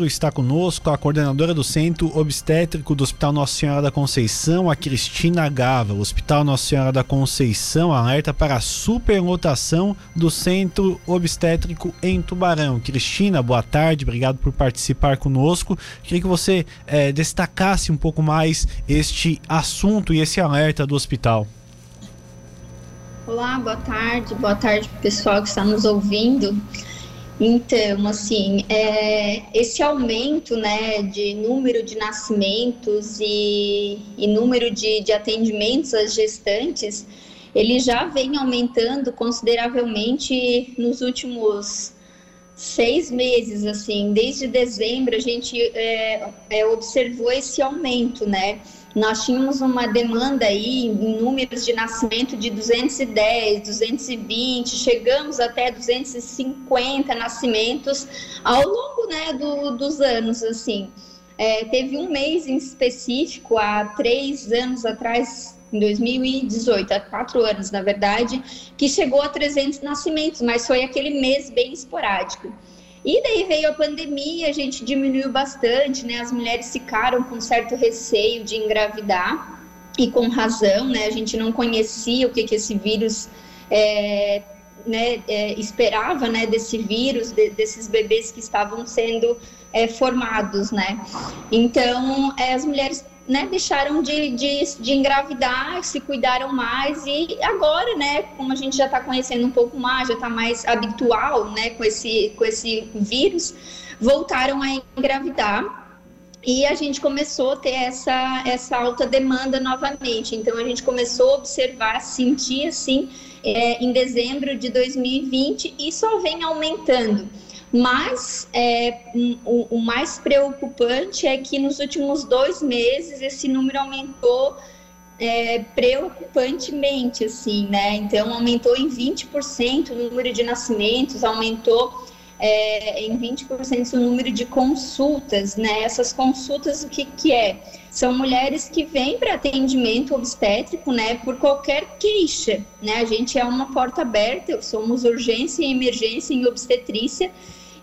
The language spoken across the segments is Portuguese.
Está conosco a coordenadora do Centro Obstétrico do Hospital Nossa Senhora da Conceição, a Cristina Gava. O Hospital Nossa Senhora da Conceição alerta para a superlotação do Centro Obstétrico em Tubarão. Cristina, boa tarde, obrigado por participar conosco. Queria que você eh, destacasse um pouco mais este assunto e esse alerta do hospital. Olá, boa tarde, boa tarde pessoal que está nos ouvindo. Então, assim, é, esse aumento né, de número de nascimentos e, e número de, de atendimentos às gestantes, ele já vem aumentando consideravelmente nos últimos seis meses, assim, desde dezembro a gente é, é, observou esse aumento, né? Nós tínhamos uma demanda aí em números de nascimento de 210, 220, chegamos até 250 nascimentos ao longo né, do, dos anos, assim. É, teve um mês em específico, há três anos atrás, em 2018, há quatro anos, na verdade, que chegou a 300 nascimentos, mas foi aquele mês bem esporádico. E daí veio a pandemia, a gente diminuiu bastante, né? As mulheres ficaram com certo receio de engravidar, e com razão, né? A gente não conhecia o que, que esse vírus é, né, é, esperava, né? Desse vírus, de, desses bebês que estavam sendo é, formados, né? Então, é, as mulheres né, deixaram de, de, de, engravidar, se cuidaram mais e agora, né, como a gente já está conhecendo um pouco mais, já está mais habitual, né, com esse, com esse vírus, voltaram a engravidar e a gente começou a ter essa, essa alta demanda novamente. Então a gente começou a observar, sentir assim, é, em dezembro de 2020 e só vem aumentando. Mas é, o, o, mais preocupante é que nos últimos dois meses esse número aumentou é, preocupantemente, assim, né? Então aumentou em 20% o número de nascimentos, aumentou é, em 20% o número de consultas, né? Essas consultas, o que, que é? São mulheres que vêm para atendimento obstétrico, né? Por qualquer queixa, né? A gente é uma porta aberta, somos urgência e emergência em obstetrícia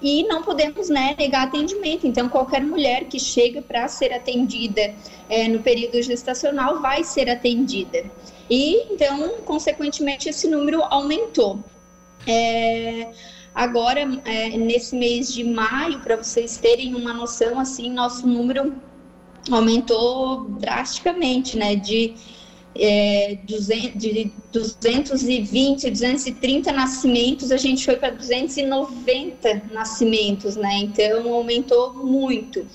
e não podemos né, negar atendimento. Então, qualquer mulher que chega para ser atendida é, no período gestacional vai ser atendida. E, então, consequentemente, esse número aumentou. É, agora, é, nesse mês de maio, para vocês terem uma noção, assim, nosso número aumentou drasticamente, né? De é, de 220, 230 nascimentos, a gente foi para 290 nascimentos, né? Então aumentou muito.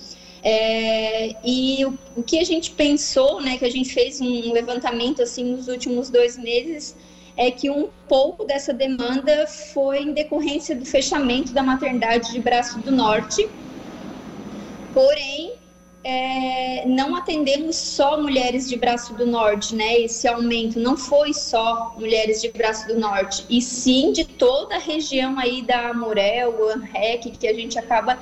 É, e o, o, que a gente pensou, né, que a gente fez um levantamento assim nos últimos dois meses, é que um pouco dessa demanda foi em decorrência do fechamento da maternidade de Braço do Norte. Porém, é, não atendemos só mulheres de Braço do Norte, né? Esse aumento não foi só mulheres de Braço do Norte, e sim de toda a região aí da Morel, Anrec, que a gente acaba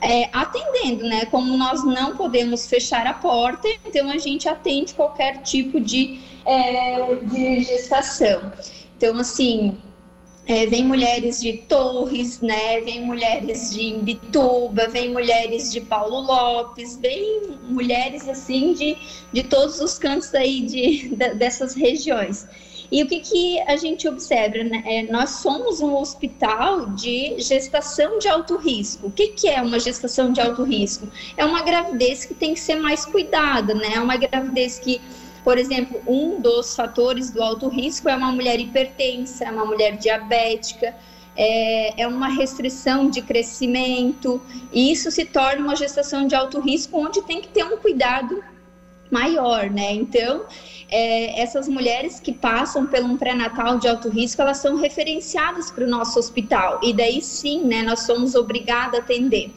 é, atendendo, né? Como nós não podemos fechar a porta, então a gente atende qualquer tipo de, é, de gestação. Então, assim, é, vem mulheres de Torres, né? Vem mulheres de Imbituba, vem mulheres de Paulo Lopes, vem mulheres assim de, de todos os cantos aí de, de dessas regiões. E o que, que a gente observa? Né? É, nós somos um hospital de gestação de alto risco. O que, que é uma gestação de alto risco? É uma gravidez que tem que ser mais cuidada, né? É uma gravidez que por exemplo, um dos fatores do alto risco é uma mulher hipertensa, é uma mulher diabética, é, é uma restrição de crescimento, e isso se torna uma gestação de alto risco, onde tem que ter um cuidado maior, né? Então, é, essas mulheres que passam pelo um pré-natal de alto risco, elas são referenciadas para o nosso hospital, e daí sim, né, nós somos obrigados a atender.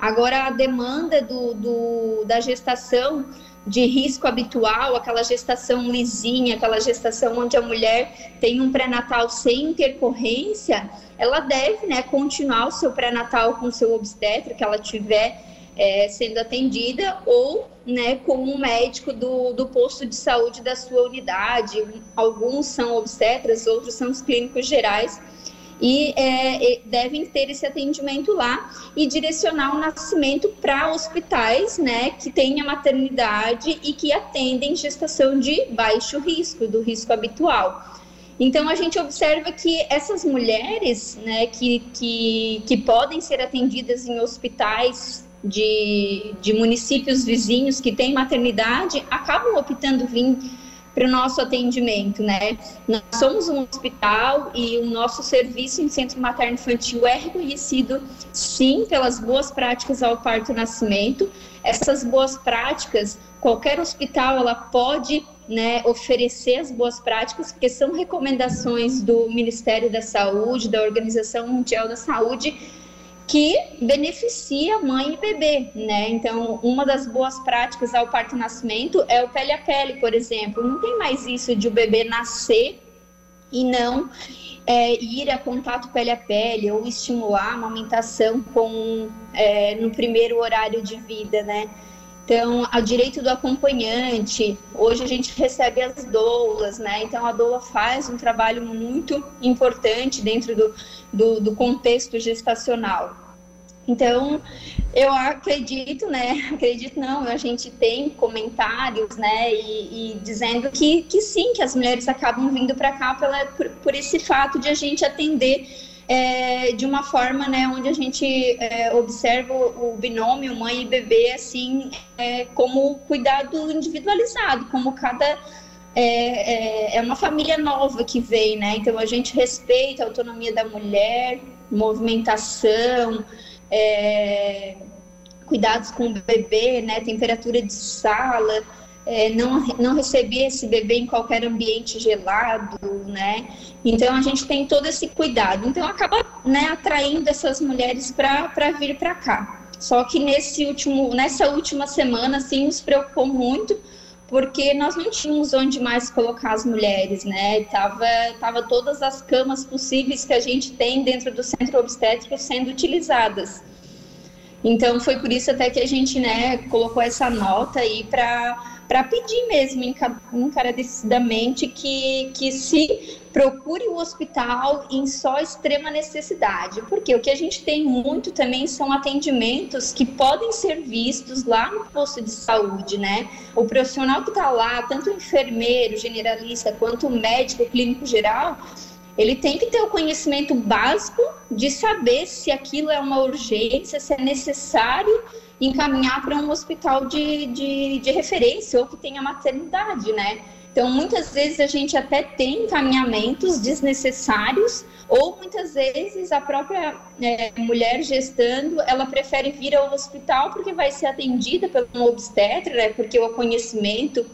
Agora, a demanda do, do da gestação de risco habitual, aquela gestação lisinha, aquela gestação onde a mulher tem um pré-natal sem intercorrência, ela deve né, continuar o seu pré-natal com o seu obstetra, que ela tiver é, sendo atendida, ou né, com um médico do, do posto de saúde da sua unidade. Alguns são obstetras, outros são os clínicos gerais. E é, devem ter esse atendimento lá e direcionar o nascimento para hospitais, né, que tenha maternidade e que atendem gestação de baixo risco, do risco habitual. Então a gente observa que essas mulheres, né, que, que, que podem ser atendidas em hospitais de, de municípios vizinhos que têm maternidade, acabam optando vir para o nosso atendimento, né? Nós somos um hospital e o nosso serviço em centro materno infantil é reconhecido, sim, pelas boas práticas ao parto e nascimento. Essas boas práticas, qualquer hospital ela pode né, oferecer as boas práticas, porque são recomendações do Ministério da Saúde, da Organização Mundial da Saúde, que beneficia mãe e bebê, né? Então, uma das boas práticas ao parto e nascimento é o pele a pele, por exemplo. Não tem mais isso de o bebê nascer e não é, ir a contato pele a pele ou estimular a amamentação com, é, no primeiro horário de vida, né? Então, a direito do acompanhante, hoje a gente recebe as doulas, né? Então, a doula faz um trabalho muito importante dentro do, do, do contexto gestacional. Então, eu acredito, né? Acredito não, a gente tem comentários, né? E, e dizendo que, que sim, que as mulheres acabam vindo para cá pela, por, por esse fato de a gente atender é, de uma forma né, onde a gente é, observa o, binômio mãe e bebê assim é, como cuidado individualizado, como cada é, é, é, uma família nova que vem, né? Então a gente respeita a autonomia da mulher, movimentação, é, cuidados com o bebê, né? Temperatura de sala é, não, não receber esse bebê em qualquer ambiente gelado, né? Então a gente tem todo esse cuidado. Então acaba né, atraindo essas mulheres para vir para cá. Só que nesse último, nessa última semana, assim, nos preocupou muito, porque nós não tínhamos onde mais colocar as mulheres, né? Tava, tava todas as camas possíveis que a gente tem dentro do centro obstétrico sendo utilizadas. Então foi por isso até que a gente, né, colocou essa nota aí para para pedir mesmo encarecidamente que, que se procure o hospital em só extrema necessidade, porque o que a gente tem muito também são atendimentos que podem ser vistos lá no posto de saúde, né? O profissional que está lá, tanto o enfermeiro, generalista, quanto o médico clínico geral, ele tem que ter o conhecimento básico de saber se aquilo é uma urgência, se é necessário encaminhar para um hospital de, de, de referência ou que tenha maternidade, né? Então, muitas vezes a gente até tem encaminhamentos desnecessários, ou muitas vezes a própria é, mulher gestando, ela prefere vir ao hospital porque vai ser atendida pelo um obstetra, né, porque o conhecimento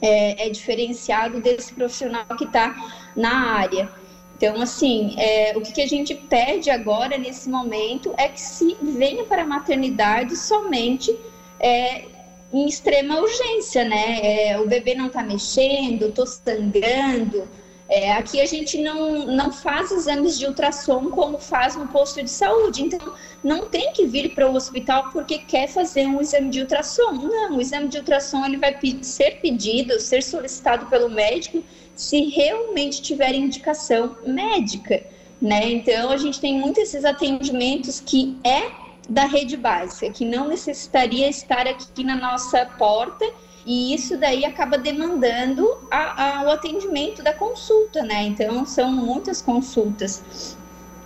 é, é diferenciado desse profissional que está na área. Então, assim, é, o que, a gente pede agora, nesse momento, é que se venha para a maternidade somente é, em extrema urgência, né? É, o bebê não está mexendo, estou sangrando. É, aqui a gente não, não faz exames de ultrassom como faz no posto de saúde. Então, não tem que vir para o hospital porque quer fazer um exame de ultrassom. Não, o exame de ultrassom ele vai ser pedido, ser solicitado pelo médico se realmente tiver indicação médica, né? Então a gente tem muitos esses atendimentos que é da rede básica, que não necessitaria estar aqui na nossa porta e isso daí acaba demandando a, a, o atendimento da consulta, né? Então são muitas consultas.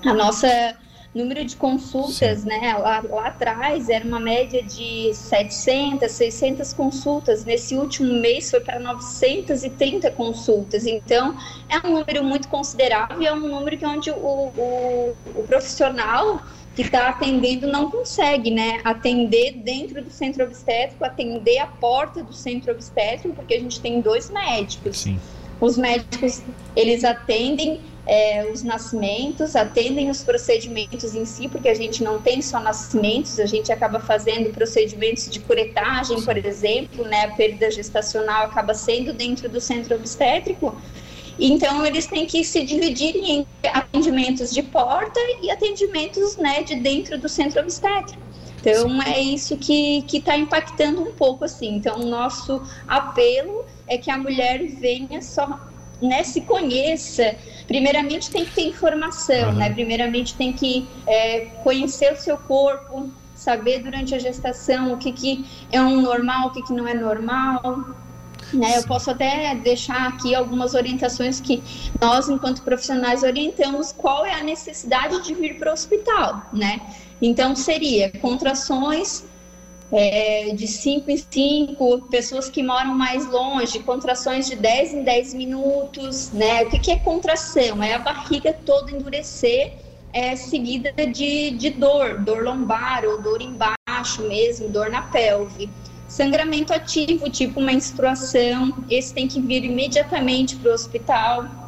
A nossa número de consultas, Sim. né? Lá, lá, atrás era uma média de 700, 600 consultas. Nesse último mês foi para 930 consultas. Então, é um número muito considerável e é um número que onde o, o, o profissional que está atendendo não consegue, né? Atender dentro do centro obstétrico, atender a porta do centro obstétrico, porque a gente tem dois médicos. Sim. Os médicos, eles atendem é, os nascimentos, atendem os procedimentos em si, porque a gente não tem só nascimentos, a gente acaba fazendo procedimentos de curetagem, por exemplo, né? A perda gestacional acaba sendo dentro do centro obstétrico. Então, eles têm que se dividir em atendimentos de porta e atendimentos né, de dentro do centro obstétrico. Então, é isso que está impactando um pouco, assim. Então, o nosso apelo é que a mulher venha só né, se conheça. Primeiramente tem que ter informação, uhum. né? Primeiramente tem que é, conhecer o seu corpo, saber durante a gestação o que, que é um normal, o que, que não é normal. Né, eu posso até deixar aqui algumas orientações que nós, enquanto profissionais, orientamos qual é a necessidade de vir para o hospital, né? Então, seria contrações é, de 5 em 5, pessoas que moram mais longe, contrações de 10 em 10 minutos, né? O que, que é contração? É a barriga toda endurecer, é, seguida de, de dor, dor lombar ou dor embaixo mesmo, dor na pelve. Sangramento ativo, tipo menstruação, esse tem que vir imediatamente para o hospital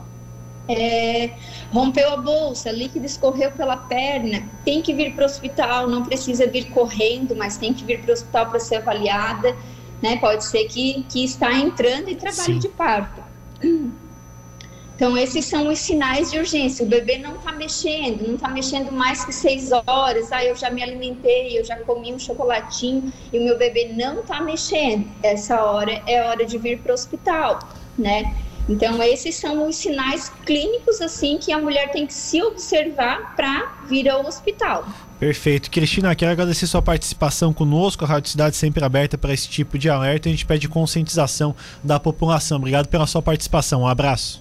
é, rompeu a bolsa, líquido escorreu pela perna, tem que vir para o hospital, não precisa vir correndo, mas tem que vir para o hospital para ser avaliada, né? Pode ser que, que está entrando em trabalho Sim. de parto. Então, esses são os sinais de urgência. O bebê não está mexendo, não está mexendo mais que seis horas. Ah, eu já me alimentei, eu já comi um chocolatinho e o meu bebê não está mexendo. Essa hora é hora de vir para o hospital, né? Então, esses são os sinais clínicos assim que a mulher tem que se observar para vir ao hospital. Perfeito. Cristina, quero agradecer sua participação conosco. A Rádio Cidade sempre aberta para esse tipo de alerta. A gente pede conscientização da população. Obrigado pela sua participação. Um abraço.